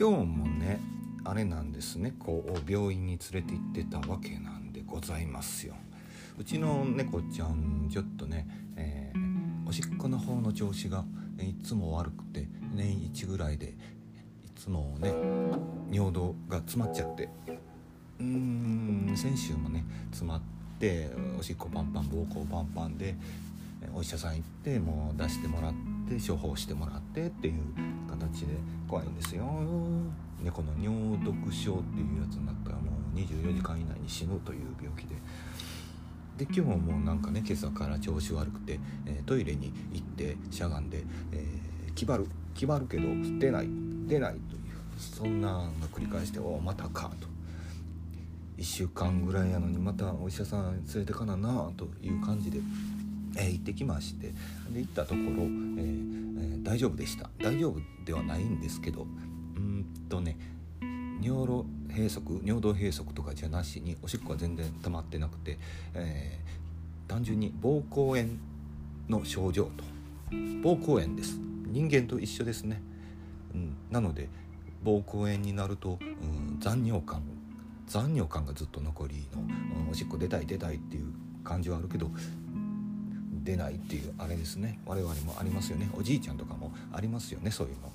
今日もねあれなんですね。こう病院に連れて行ってたわけなんでございますよ。うちの猫ちゃんちょっとね、えー、おしっこの方の調子がいつも悪くて年1ぐらいでいつもね尿道が詰まっちゃって。うーん先週もね詰まっておしっこパンパン膀胱パンパンでお医者さん行ってもう出してもらって処方してもらってっていう形で怖いんですよ猫の尿毒症っていうやつになったらもう24時間以内に死ぬという病気で。で今日もなんかね今朝から調子悪くて、えー、トイレに行ってしゃがんで、えー、気張る気張るけど出ない出ないというそんなの繰り返して「おまたか」と。1週間ぐらいやのにまたお医者さん連れてかななという感じで、えー、行ってきましてで行ったところ、えー、大丈夫でした。大丈夫ではないんですけどうんとね尿路閉塞尿道閉塞とかじゃなしにおしっこは全然溜まってなくて、えー、単純に膀胱炎の症状と。膀胱炎です。人間と一緒ですね、うん、なので膀胱炎になると、うん、残尿感残尿感がずっと残りの、うん、おしっこ出たい出たいっていう感じはあるけど出ないっていうあれですね。我々もありますよね。おじいちゃんとかもありますよね。そういうの。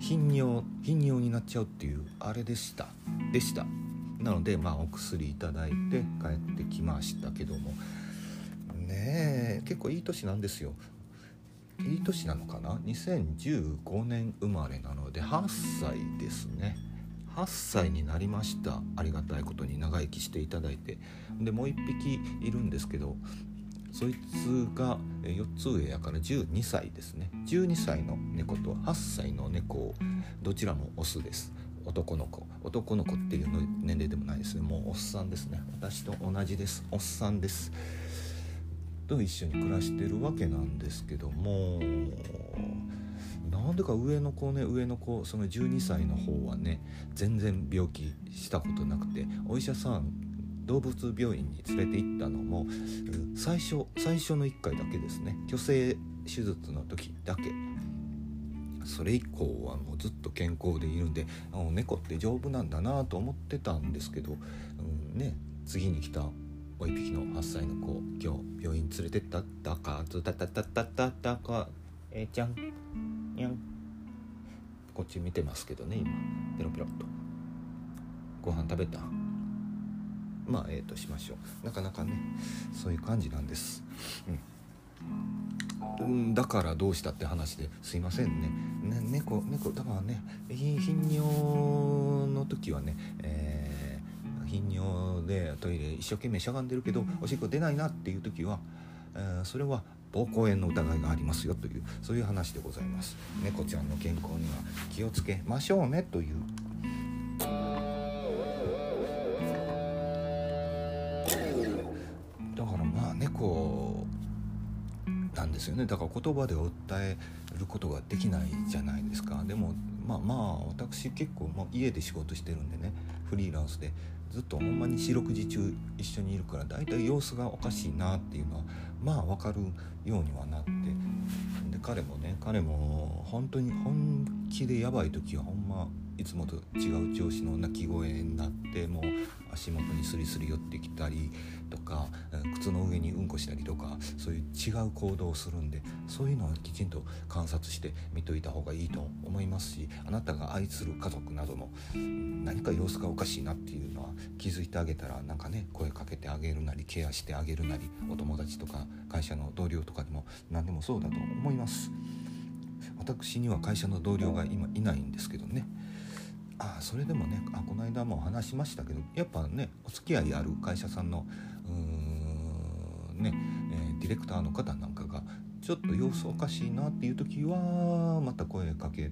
頻尿頻尿になっちゃうっていうあれでした。でした。なのでまあお薬いただいて帰ってきましたけども。ねえ結構いい年なんですよ。いい年なのかな？2015年生まれなので8歳ですね。8歳になりました。ありがたいことに長生きしていただいて。でもう1匹いるんですけどそいつが4つ上やから12歳ですね。12歳の猫と8歳の猫どちらもオスです。男の子。男の子っていうの年齢でもないですね。もうおっさんですね。私と同じです。おっさんです。と一緒に暮らしてるわけなんですけどもなんでか上の子ね。上の子その12歳の方はね全然病気したことなくてお医者さん動物病院に連れて行ったのも最初最初の1回だけですね。虚勢手術の時だけ。それ以降はもうずっと健康でいるんで猫って丈夫なんだなと思ってたんですけど、うん、ね次に来たお一匹の8歳の子今日病院連れてったったかつたたたたたたかえー、ちゃんにゃん。こっち見てますけどね今。ペロペロっと。ご飯食べた？まあええー、としましょう。なかなかねそういう感じなんです、うん、だからどうしたって話ですいませんね。ね猫猫だからね頻尿の時はね、えー、頻尿でトイレ一生懸命しゃがんでるけどおしっこ出ないなっていう時は、えー、それは膀胱炎の疑いがありますよというそういう話でございます。猫ちゃんの健康には気をつけましょうねというですよね。だから言葉で訴えることができないじゃないですか。でもまあまあ私結構もう家で仕事してるんでね。フリーランスで。ずっとほんまに四六時中一緒にいるから大体様子がおかしいなっていうのはまあ分かるようにはなって。で彼もね彼も本当に本気でやばい時はほんまいつもと違う調子の鳴き声になってもう足元にスリスリ寄ってきたりとか靴の上にうんこしたりとかそういう違う行動をするんでそういうのはきちんと観察して見といた方がいいと思いますしあなたが愛する家族などの何か様子がおかしいなっていうのは気づいてあげたらなんかね声かけてあげるなりケアしてあげるなりお友達とか会社の同僚とかでも何でもそうだと思います。私には会社の同僚が今いないんですけどねあそれでもねあこの間も話しましたけどやっぱねお付き合いある会社さんのうーね、えー、ディレクターの方なんかがちょっと様子おかしいなっていう時はまた声かけ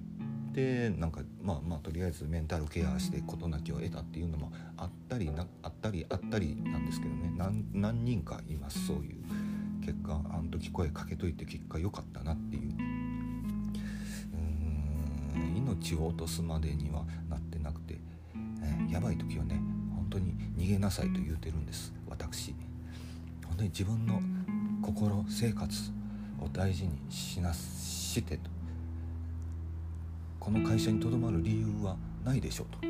てなんかまあまあとりあえずメンタルケアして事なきを得たっていうのもあったりなあったりあったりなんですけどね。何人かいます。そういう結果あの時声かけといて結果良かったなっていう命を落とすまでにはなってなくて、えー、やばい時はね本当に逃げなさいと言うてるんです。私。本当に自分の心生活を大事にしなしてと。この会社にとどまる理由はないでしょうと。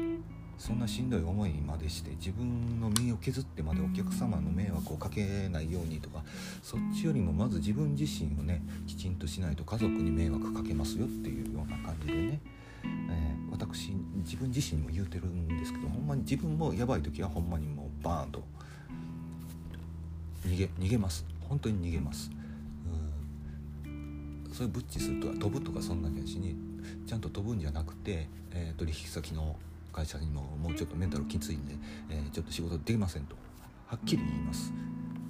そんなしんどい思いまでして自分の身を削ってまでお客様の迷惑をかけないようにとかそっちよりもまず自分自身をねきちんとしないと家族に迷惑かけますよっていうような感じでね、えー、私自分自身にも言うてるんですけどほんまに自分もやばい時はほんまにもうバーンと逃げ逃げます。本当に逃げます。うそういうブッチするとは飛ぶとかそんな気がしにちゃんと飛ぶんじゃなくて、えー、取引先の会社にももうちょっとメンタルきついんで、えー、ちょっと仕事できませんと。はっきり言います。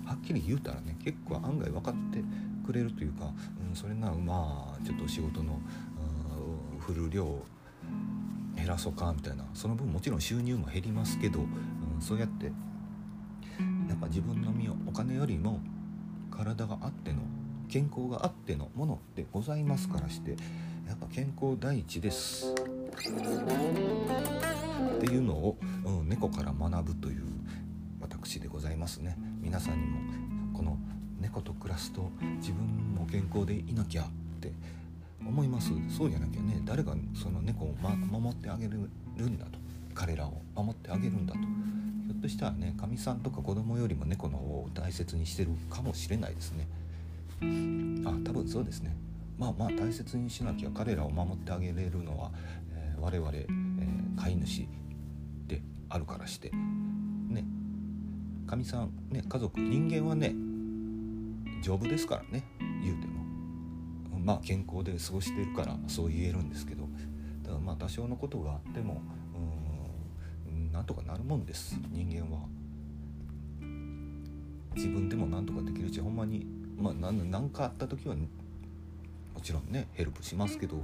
はっきり言うたらね結構案外分かってくれるというか、うん、それならまあちょっと仕事の振る量減らそうかみたいなその分もちろん収入も減りますけど、うん、そうやってやっぱ自分の身をお金よりも体があっての健康があってのものでございますからしてやっぱ健康第一です。っていうのを、うん、猫から学ぶという私でございますね。皆さんにもこの猫と暮らすと自分も健康でいなきゃって思います。そうじゃなきゃね誰がその猫を、ま、守ってあげるんだと。彼らを守ってあげるんだと。ひょっとしたらねかみさんとか子供よりも猫の方を大切にしてるかもしれないですね。あ多分そうですね。まあまあ大切にしなきゃ彼らを守ってあげれるのは、えー、我々、えー、飼い主であるからして。ね。かみさんね家族人間はね丈夫ですからね。言うても。まあ健康で過ごしてるからそう言えるんですけどだからまあ多少のことがあってもうんなんとかなるもんです人間は。自分でもなんとかできるしほんまにまあ何かあった時はもちろんねヘルプしますけど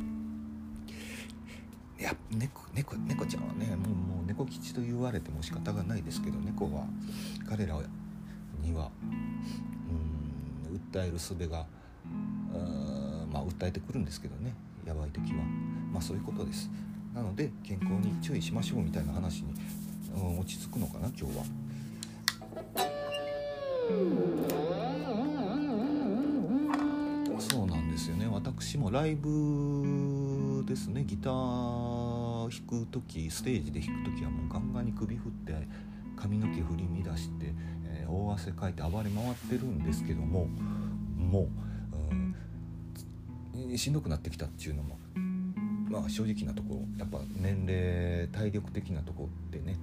いや猫猫猫ちゃんはねもうもう猫吉と言われても仕方がないですけど猫は彼らにはうん訴える術がまあ訴えてくるんですけどね。やばい時は。まあそういうことです。なので健康に注意しましょうみたいな話に、うん、落ち着くのかな今日は。そうなんですよね。私もライブですね。ギター弾く時ステージで弾く時はもうガンガンに首振って髪の毛振り乱して、えー、大汗かいて暴れ回ってるんですけどももう、しんどくなってきたっていうのもまあ正直なところやっぱ年齢体力的なとこってね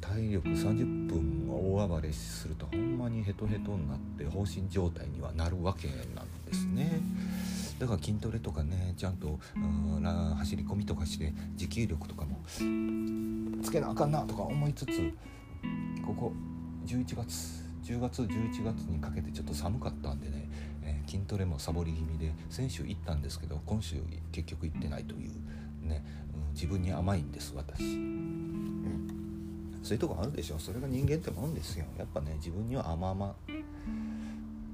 体力30分大暴れするとほんまにヘトヘトになって放心状態にはなるわけなんですね。だから筋トレとかねちゃんと走り込みとかして持久力とかもつけなあかんなとか思いつつここ11月10月11月にかけてちょっと寒かったんでね、筋トレもサボり気味で先週行ったんですけど今週結局行ってないというね、うん、自分に甘いんです私。うんそういうとこあるでしょ。それが人間ってもんですよ。やっぱね自分には甘々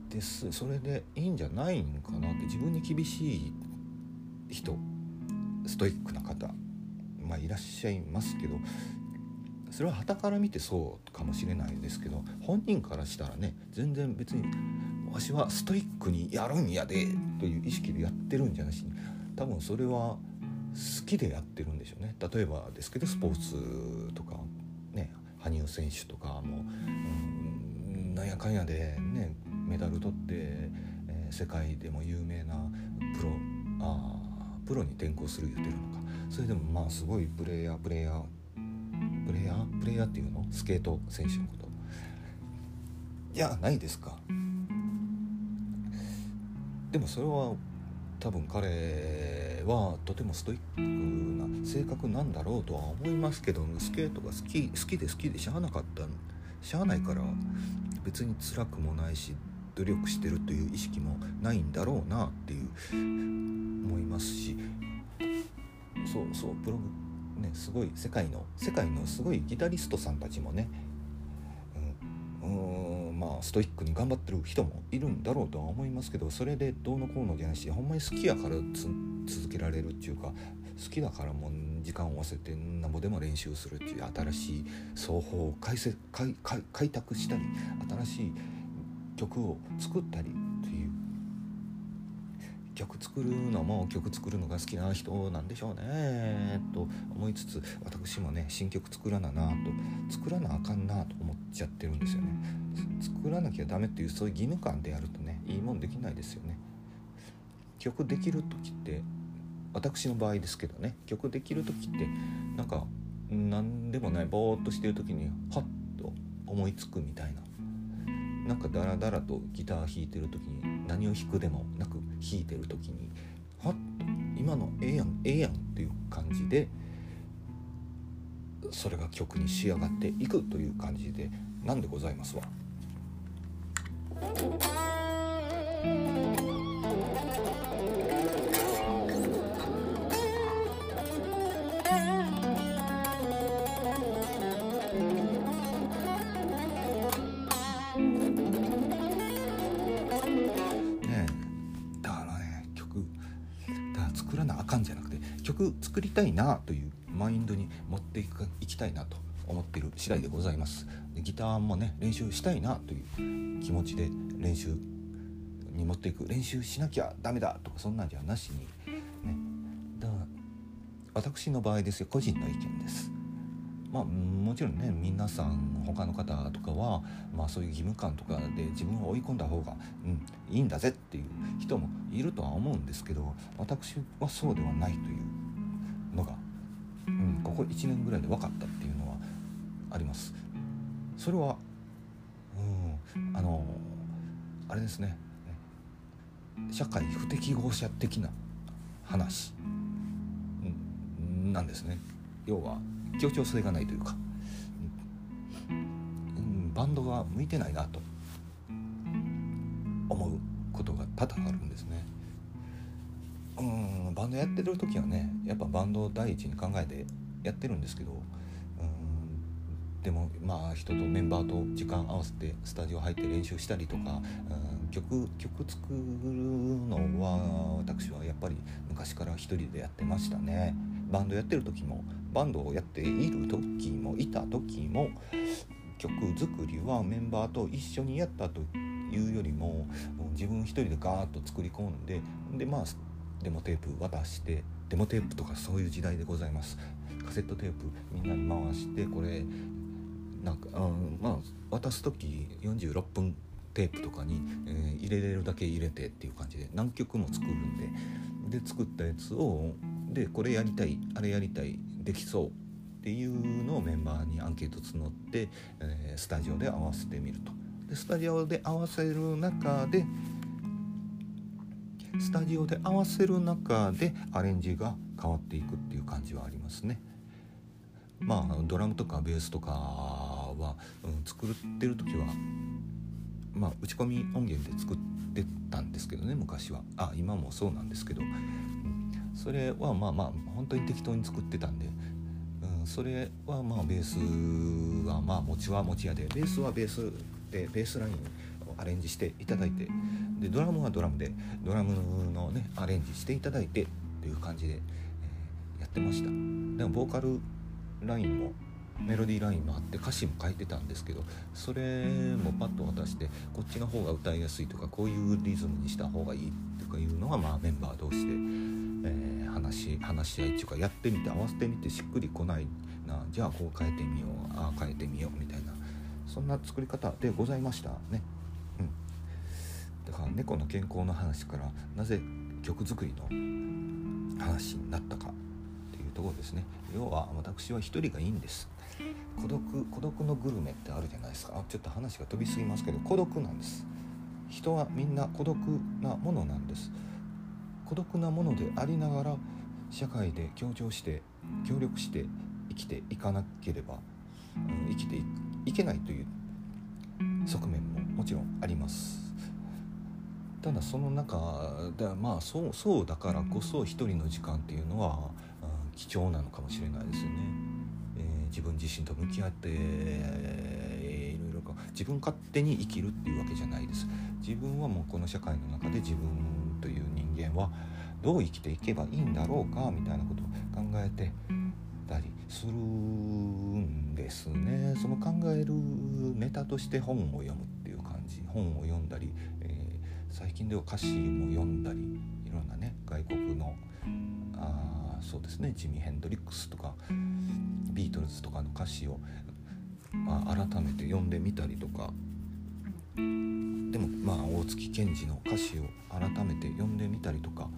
です。それでいいんじゃないんかなって自分に厳しい人ストイックな方まあいらっしゃいますけどそれは傍から見てそうかもしれないですけど本人からしたらね全然別にわしはストイックにやるんやでという意識でやってるんじゃなしに多分それは好きでやってるんでしょうね。例えばですけどスポーツとかね羽生選手とかも、うん、なんやかんやでねメダル取って、えー、世界でも有名なプロあプロに転向する言ってるのか。それでもまあすごいプレイヤープレイヤープレイヤープレイヤーっていうの？スケート選手のこと。いやないですか。でもそれは多分彼はとてもストイックな性格なんだろうとは思いますけどスケートが好き好きで好きでしゃあなかったしゃあないから別に辛くもないし努力してるという意識もないんだろうなっていう思いますしそうそうプログねすごい世界の世界のすごいギタリストさんたちもねうんまあストイックに頑張ってる人もいるんだろうとは思いますけどそれでどうのこうのじゃないしほんまに好きやから続けられるっていうか好きだからもう時間を合わせてなんぼでも練習するっていう新しい奏法を開開開拓したり新しい曲を作ったり曲作るのも曲作るのが好きな人なんでしょうね。と思いつつ私もね新曲作らななと作らなあかんなと思っちゃってるんですよね。作らなきゃダメっていうそういう義務感でやるとねいいもんできないですよね。曲できる時って私の場合ですけどね曲できる時ってなんか何でもないぼーっとしてる時にハッと思いつくみたいな。なんかダラダラとギター弾いてる時に何を弾くでもなく弾いてる時にはっ今のええやんええやんっていう感じでそれが曲に仕上がっていくという感じでなんでございますわ。曲作りたいなというマインドに持っていくいきたいなと思っている次第でございます。ギターもね練習したいなという気持ちで練習に持っていく。練習しなきゃダメだとかそんなんじゃなしにね。だから私の場合ですよ。個人の意見です。まあもちろんね皆さん他の方とかは、まあ、そういう義務感とかで自分を追い込んだ方が、うん、いいんだぜっていう人もいるとは思うんですけど私はそうではないというのが、うん、ここ1年ぐらいで分かったっていうのはあります。それはうんあのあれですね。社会不適合者的な話。うんなんですね。要は協調性がないというか、うん、バンドが向いてないなと思うことが多々あるんですね。うんバンドやってる時はねやっぱバンドを第一に考えてやってるんですけどうんでもまあ人とメンバーと時間合わせてスタジオ入って練習したりとか、うん、曲曲作るのは私はやっぱり昔から一人でやってましたね。バンドやってる時もバンドをやっている時もいた時も曲作りはメンバーと一緒にやったというよりも自分一人でガーッと作り込んででまあデモテープ渡してデモテープとかそういう時代でございますカセットテープみんなに回してこれなんかあまあ渡す時46分テープとかに、えー、入れれるだけ入れてっていう感じで何曲も作るんでで作ったやつをでこれやりたいあれやりたいできそうっていうのをメンバーにアンケート募って、えー、スタジオで合わせてみると。でスタジオで合わせる中でスタジオで合わせる中でアレンジが変わっていくっていう感じはありますね。まあドラムとかベースとかは、うん、作ってる時はまあ打ち込み音源で作ってたんですけどね昔は。あ今もそうなんですけど、それはまあまあ本当に適当に作ってたんで、うん、それはまあベースはまあ持ちは持ち屋で。ベースはベースでベースラインをアレンジしていただいて。でドラムはドラムでドラムのねアレンジしていただいてっていう感じで、えー、やってました。でもボーカルラインもメロディーラインもあって歌詞も書いてたんですけどそれもパッと渡してこっちの方が歌いやすいとかこういうリズムにした方がいいとかいうのはまあメンバー同士で、えー、話話し合いっていうかやってみて合わせてみてしっくりこないな。じゃあこう変えてみようああ変えてみようみたいな。そんな作り方でございましたね。か猫の健康の話からなぜ曲作りの話になったかっていうところですね。要は私は一人がいいんです。孤独孤独のグルメってあるじゃないですか。ちょっと話が飛びすぎますけど孤独なんです。人はみんな孤独なものなんです。孤独なものでありながら社会で協調して協力して生きていかなければ、うん、生きていけないという側面ももちろんあります。ただその中でまあそうそうだからこそ一人の時間っていうのは、うん、貴重なのかもしれないですよね。えー、自分自身と向き合って、えー、いろいろ自分勝手に生きるっていうわけじゃないです。自分はもうこの社会の中で自分という人間はどう生きていけばいいんだろうかみたいなことを考えてたりするんですね。その考えるネタとして本を読むっていう感じ本を読んだり、えー最近では歌詞も読んだりいろんなね外国のあそうですねジミー・ヘンドリックスとかビートルズとかの歌詞を、まあ、改めて読んでみたりとかでもまあ大月健二の歌詞を改めて読んでみたりとか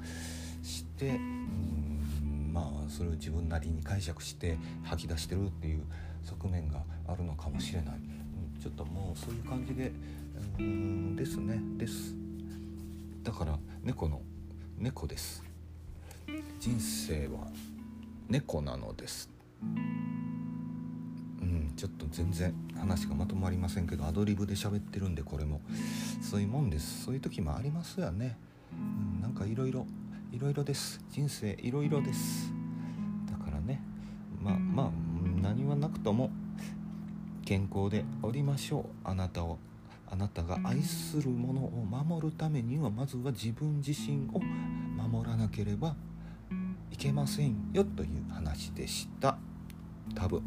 してうんまあそれを自分なりに解釈して吐き出してるっていう側面があるのかもしれない、ちょっともうそういう感じでうんですね。です。だから猫の猫です。人生は猫なのです。うんちょっと全然話がまとまりませんけどアドリブで喋ってるんでこれも。そういうもんです。そういう時もありますよね、うん、なんかいろいろいろいろです。人生いろいろです。だからね。まあまあ何はなくとも健康でおりましょう。あなたを。あなたが愛するものを守るためにはまずは自分自身を守らなければいけませんよという話でした。多分